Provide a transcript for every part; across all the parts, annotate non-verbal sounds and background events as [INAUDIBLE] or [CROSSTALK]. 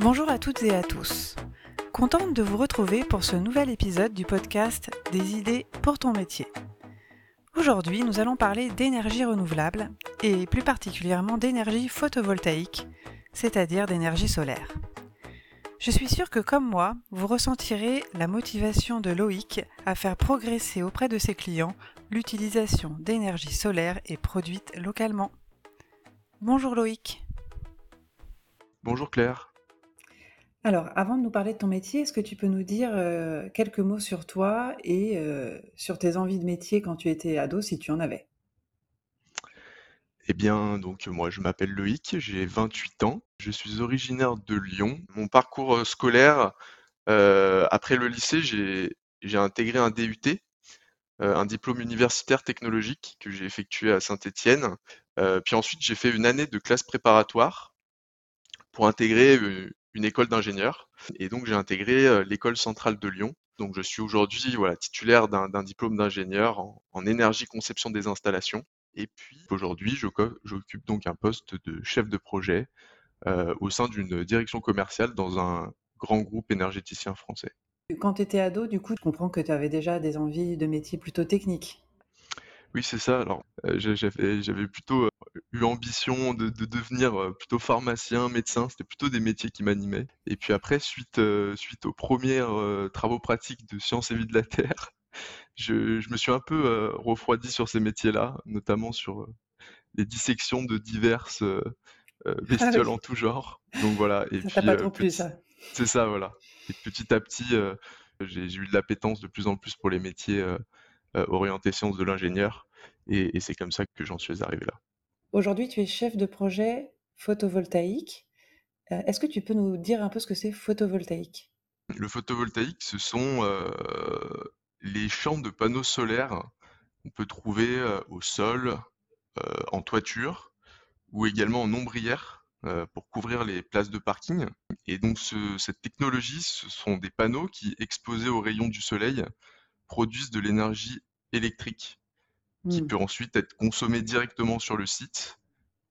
Bonjour à toutes et à tous. Contente de vous retrouver pour ce nouvel épisode du podcast Des idées pour ton métier. Aujourd'hui, nous allons parler d'énergie renouvelable et plus particulièrement d'énergie photovoltaïque, c'est-à-dire d'énergie solaire. Je suis sûre que comme moi, vous ressentirez la motivation de Loïc à faire progresser auprès de ses clients l'utilisation d'énergie solaire et produite localement. Bonjour Loïc. Bonjour Claire. Alors, avant de nous parler de ton métier, est-ce que tu peux nous dire euh, quelques mots sur toi et euh, sur tes envies de métier quand tu étais ado, si tu en avais? Eh bien, donc moi je m'appelle Loïc, j'ai 28 ans, je suis originaire de Lyon. Mon parcours euh, scolaire, après le lycée, j'ai intégré un DUT, un diplôme universitaire technologique que j'ai effectué à Saint-Étienne. puis ensuite, j'ai fait une année de classe préparatoire pour intégrer une école d'ingénieur. Et donc j'ai intégré l'école centrale de Lyon. Donc je suis aujourd'hui voilà, titulaire d'un diplôme d'ingénieur en, énergie conception des installations. Et puis aujourd'hui, j'occupe donc un poste de chef de projet au sein d'une direction commerciale dans un grand groupe énergéticien français. Quand tu étais ado, du coup, je comprends que tu avais déjà des envies de métier plutôt techniques. Oui, c'est ça. Alors, j'avais plutôt, eu ambition de de devenir, plutôt pharmacien, médecin. C'était plutôt des métiers qui m'animaient et puis après suite, suite aux premières travaux pratiques de sciences et vie de la terre, [LAUGHS] je je me suis un peu, refroidi sur ces métiers-là, notamment sur, les dissections de diverses, [LAUGHS] ah bestioles en tout genre. Donc voilà et Ça t'a pas trop ça? c'est ça, voilà et petit à petit, j'ai eu de l'appétence de plus en plus pour les métiers, euh, orienté sciences de l'ingénieur. Et, c'est comme ça que j'en suis arrivé là. Aujourd'hui, tu es chef de projet photovoltaïque. Euh, est-ce que tu peux nous dire un peu ce que c'est photovoltaïque? Le photovoltaïque, ce sont euh, les champs de panneaux solaires qu'on peut trouver au sol, en toiture ou également en ombrière pour couvrir les places de parking. Et donc cette technologie, ce sont des panneaux qui, exposés aux rayons du soleil, produisent de l'énergie électrique qui mmh. peut ensuite être consommée directement sur le site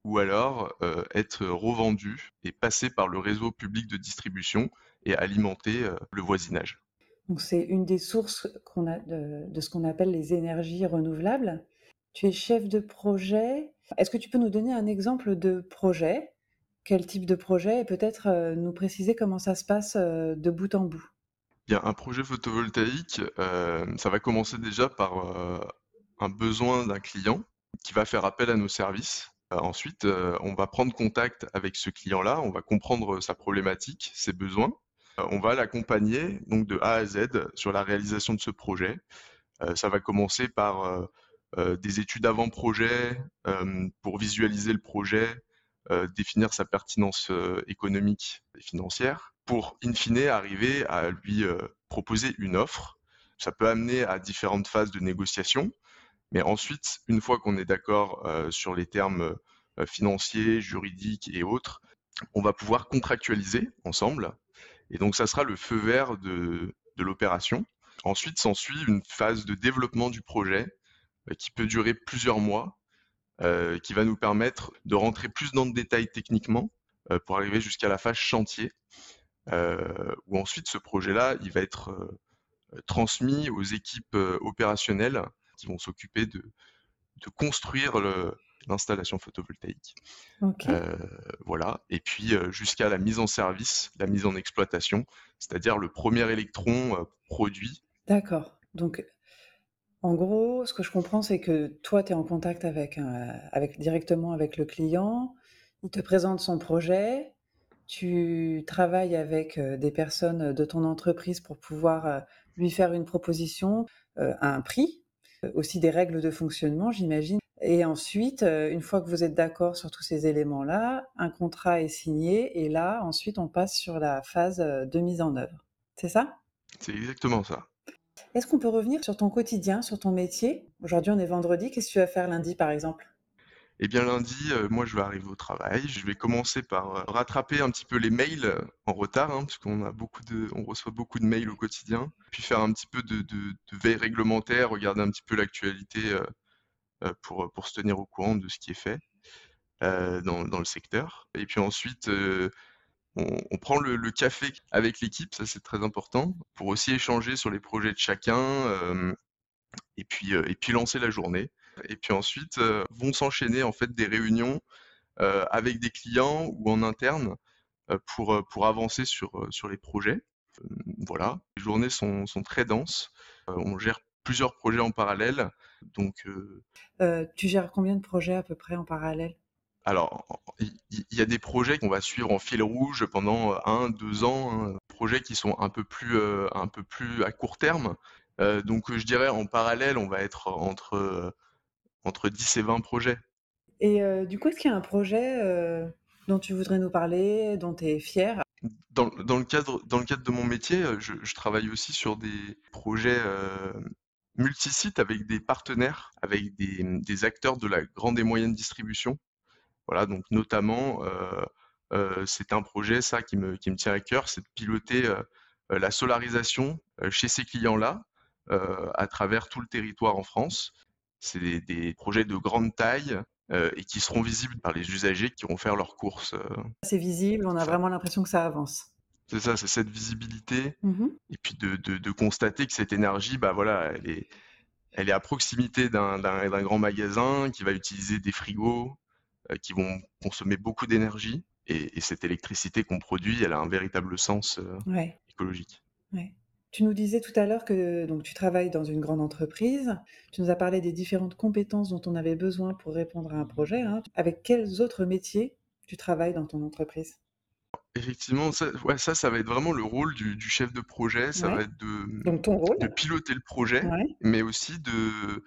ou alors euh, être revendue et passer par le réseau public de distribution et alimenter euh, le voisinage. Donc c'est une des sources qu'on a de, ce qu'on appelle les énergies renouvelables. Tu es chef de projet. Est-ce que tu peux nous donner un exemple de projet? Quel type de projet? Et peut-être euh, nous préciser comment ça se passe de bout en bout un projet photovoltaïque, ça va commencer déjà par un besoin d'un client qui va faire appel à nos services. Euh, ensuite, on va prendre contact avec ce client-là, on va comprendre sa problématique, ses besoins. on va l'accompagner donc de A à Z sur la réalisation de ce projet. ça va commencer par des études avant-projet pour visualiser le projet, définir sa pertinence économique et financière pour, in fine, arriver à lui euh, proposer une offre. Ça peut amener à différentes phases de négociation, mais ensuite, une fois qu'on est d'accord euh, sur les termes euh, financiers, juridiques et autres, on va pouvoir contractualiser ensemble. Et donc, ça sera le feu vert de, de l'opération. Ensuite, s'ensuit une phase de développement du projet qui peut durer plusieurs mois, qui va nous permettre de rentrer plus dans le détail techniquement pour arriver jusqu'à la phase chantier euh, où ensuite ce projet-là, il va être euh, transmis aux équipes euh, opérationnelles qui vont s'occuper de, de construire l'installation photovoltaïque. voilà. Et puis jusqu'à la mise en service, la mise en exploitation, c'est-à-dire le premier électron produit. D'accord. Donc, en gros, ce que je comprends, c'est que toi, tu es en contact avec, avec, directement avec le client, il te présente son projet, tu travailles avec, des personnes, de ton entreprise pour pouvoir, lui faire une proposition, à un prix, aussi des règles de fonctionnement, j'imagine et ensuite, une fois que vous êtes d'accord sur tous ces éléments-là, un contrat est signé et là, ensuite, on passe sur la phase, de mise en œuvre. C'est ça? C'est exactement ça. Est-ce qu'on peut revenir sur ton quotidien, sur ton métier? Aujourd'hui, on est vendredi, qu'est-ce que tu vas faire lundi, par exemple? Eh bien lundi, euh, moi je vais arriver au travail. Je vais commencer par euh, rattraper un petit peu les mails euh, en retard, hein, parce qu'on a beaucoup de, on reçoit beaucoup de mails au quotidien. Puis faire un petit peu de, veille réglementaire, regarder un petit peu l'actualité pour, pour se tenir au courant de ce qui est fait dans, le secteur. Et puis ensuite, on, prend le, café avec l'équipe, ça c'est très important, pour aussi échanger sur les projets de chacun et, puis, et puis lancer la journée. Et puis ensuite vont s'enchaîner en fait des réunions avec des clients ou en interne pour, pour avancer sur, sur les projets. voilà, les journées sont, sont très denses. on gère plusieurs projets en parallèle. Donc, tu gères combien de projets à peu près en parallèle? Alors, il y, a des projets qu'on va suivre en fil rouge pendant un, deux ans, hein, projets qui sont un peu plus, un peu plus à court terme. donc, je dirais en parallèle, on va être entre, entre 10 et 20 projets. Et du coup, est-ce qu'il y a un projet dont tu voudrais nous parler, dont tu es fier dans, le cadre, dans le cadre de mon métier, je, travaille aussi sur des projets multisites avec des partenaires, avec des, des, acteurs de la grande et moyenne distribution. Voilà, donc notamment, euh, euh, c'est un projet, ça, qui me, qui me tient à cœur, c'est de piloter euh, la solarisation chez ces clients-là, à travers tout le territoire en France. C'est des, projets de grande taille et qui seront visibles par les usagers qui vont faire leurs courses. C'est visible, on a vraiment l'impression que ça avance. C'est ça, c'est cette visibilité. Mmh et puis de, de, constater que cette énergie, bah voilà, elle est, elle est à proximité d'un grand magasin qui va utiliser des frigos, euh, qui vont consommer beaucoup d'énergie. Et, cette électricité qu'on produit, elle a un véritable sens euh, écologique. Tu nous disais tout à l'heure que donc, tu travailles dans une grande entreprise. Tu nous as parlé des différentes compétences dont on avait besoin pour répondre à un projet. Hein. Avec quels autres métiers tu travailles dans ton entreprise? Effectivement, ça, ça, ça va être vraiment le rôle du, chef de projet. Ça va être de, donc ton rôle? de piloter le projet, mais aussi de,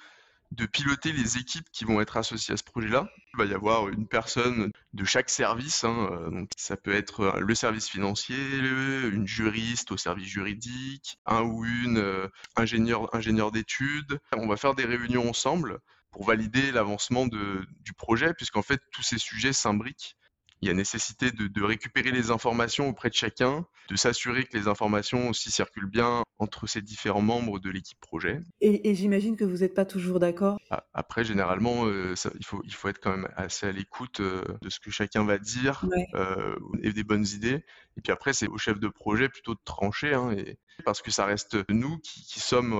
de piloter les équipes qui vont être associées à ce projet-là. Il va y avoir une personne de chaque service, hein, euh, donc ça peut être euh, le service financier, une juriste au service juridique, un ou une euh, ingénieur, ingénieur d'études. On va faire des réunions ensemble pour valider l'avancement du projet, puisqu'en fait tous ces sujets s'imbriquent il y a nécessité de, récupérer les informations auprès de chacun, de s'assurer que les informations aussi circulent bien entre ces différents membres de l'équipe projet. Et, j'imagine que vous n'êtes pas toujours d'accord Après, généralement, euh, il, faut, il faut être quand même assez à l'écoute euh, de ce que chacun va dire euh, et des bonnes idées. Et puis après, c'est au chef de projet plutôt de trancher, hein, et, parce que ça reste nous qui, qui sommes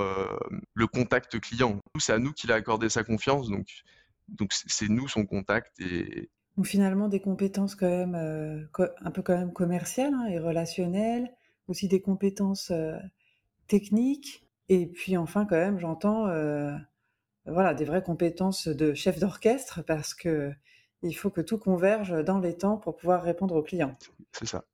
le contact client. C'est à nous qu'il a accordé sa confiance, donc donc c'est nous son contact et, donc finalement des compétences quand même, euh, un peu quand même commerciales, hein, et relationnelles, aussi des compétences, euh, techniques et puis enfin quand même j'entends, euh, voilà des vraies compétences de chef d'orchestre parce qu'il faut que tout converge dans les temps pour pouvoir répondre aux clients. C'est ça.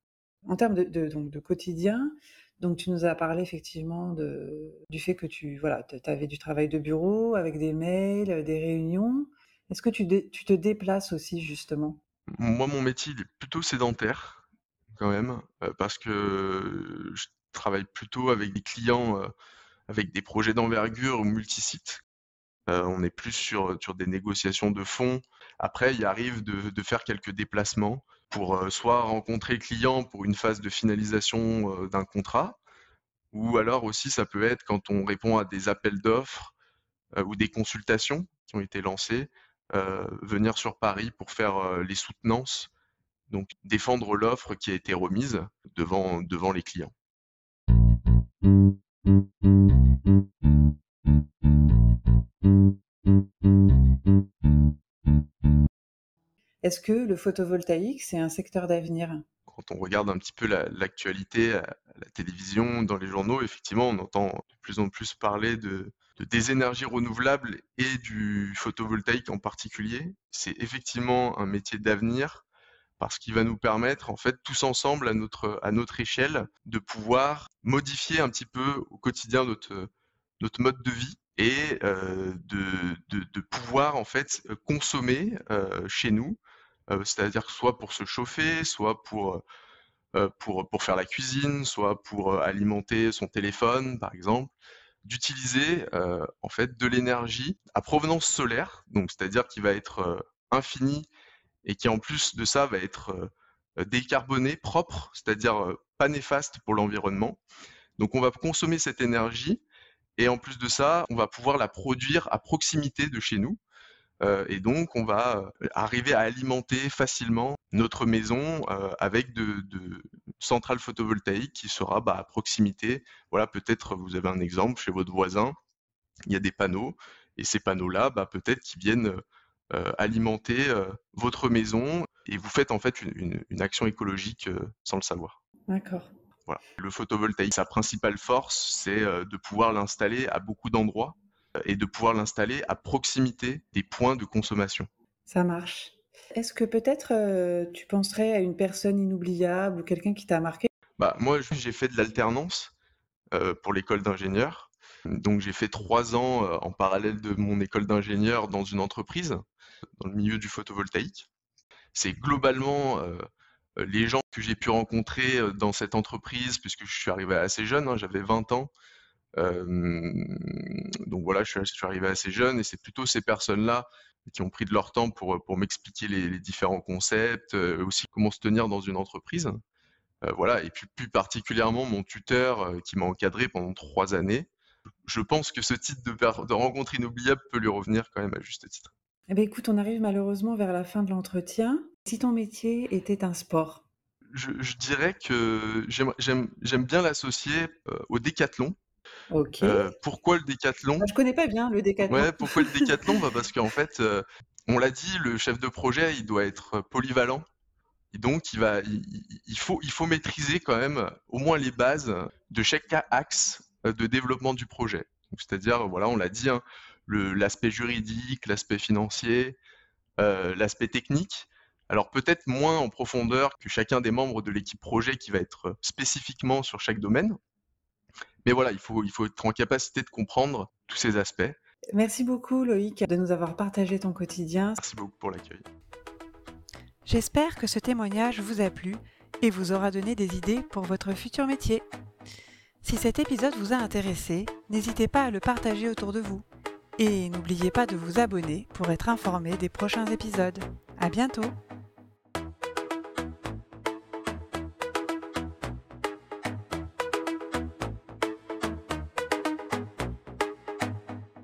En termes de donc de quotidien, donc tu nous as parlé effectivement de du fait que tu voilà, avais du travail de bureau avec des mails, des réunions. Est-ce que tu, tu te déplaces aussi justement? Moi, mon métier il est plutôt sédentaire quand même, euh, parce que je travaille plutôt avec des clients avec des projets d'envergure ou multisites. On est plus sur, sur des négociations de fonds. Après, il arrive de, de faire quelques déplacements pour soit rencontrer client pour une phase de finalisation d'un contrat, ou alors aussi ça peut être quand on répond à des appels d'offres ou des consultations qui ont été lancées venir sur Paris pour faire les soutenances, donc défendre l'offre qui a été remise devant, devant les clients. Est-ce que le photovoltaïque, c'est un secteur d'avenir? Quand on regarde un petit peu l'actualité à la télévision, dans les journaux, effectivement, on entend de plus en plus parler de, des énergies renouvelables et du photovoltaïque en particulier. C'est effectivement un métier d'avenir parce qu'il va nous permettre, en fait, tous ensemble, à notre, à notre échelle, de pouvoir modifier un petit peu au quotidien notre, notre mode de vie et euh, de, de, pouvoir, en fait, consommer euh, chez nous, euh, c'est-à-dire soit pour se chauffer, soit pour, pour, pour faire la cuisine, soit pour alimenter son téléphone, par exemple. D'utiliser en fait de l'énergie à provenance solaire, donc c'est-à-dire qui va être euh, infini et qui en plus de ça va être euh, décarboné, propre, c'est-à-dire pas néfaste pour l'environnement. Donc on va consommer cette énergie et en plus de ça, on va pouvoir la produire à proximité de chez nous. Euh, et donc, on va euh, arriver à alimenter facilement notre maison euh, avec de, de centrales photovoltaïques qui sera bah, à proximité. Voilà, peut-être vous avez un exemple chez votre voisin, il y a des panneaux, et ces panneaux-là, bah, peut-être qu'ils viennent alimenter votre maison, et vous faites en fait une, une action écologique sans le savoir. D'accord. Voilà. Le photovoltaïque, sa principale force, c'est de pouvoir l'installer à beaucoup d'endroits et de pouvoir l'installer à proximité des points de consommation. Ça marche. Est-ce que peut-être euh, tu penserais à une personne inoubliable ou quelqu'un qui t'a marqué? Bah, Moi, j'ai fait de l'alternance euh, pour l'école d'ingénieur. Donc j'ai fait trois ans euh, en parallèle de mon école d'ingénieur dans une entreprise, dans le milieu du photovoltaïque. C'est globalement les gens que j'ai pu rencontrer dans cette entreprise, puisque je suis arrivé assez jeune, hein, j'avais 20 ans, donc voilà, je suis, arrivé assez jeune et c'est plutôt ces personnes-là qui ont pris de leur temps pour, m'expliquer les, différents concepts, aussi comment se tenir dans une entreprise. voilà, et puis plus particulièrement mon tuteur qui m'a encadré pendant trois années. Je pense que ce titre de rencontre inoubliable peut lui revenir quand même à juste titre. Eh bien, écoute, on arrive malheureusement vers la fin de l'entretien. Si ton métier était un sport? Je, dirais que j'aime bien l'associer au décathlon. Ok. Euh, pourquoi le décathlon? Ah, Je connais pas bien le décathlon. Ouais, pourquoi le [LAUGHS] décathlon? Bah Parce qu'en fait, euh, on l'a dit, le chef de projet, il doit être polyvalent. Et donc, il, va, il, faut, il faut maîtriser quand même au moins les bases de chaque axe de développement du projet. C'est-à-dire, voilà, on l'a dit, hein, l'aspect juridique, l'aspect financier, euh, l'aspect technique. Alors peut-être moins en profondeur que chacun des membres de l'équipe projet qui va être spécifiquement sur chaque domaine. Mais voilà, il faut, il faut être en capacité de comprendre tous ces aspects. Merci beaucoup Loïc de nous avoir partagé ton quotidien. Merci beaucoup pour l'accueil. J'espère que ce témoignage vous a plu et vous aura donné des idées pour votre futur métier. Si cet épisode vous a intéressé, n'hésitez pas à le partager autour de vous. Et n'oubliez pas de vous abonner pour être informé des prochains épisodes. À bientôt!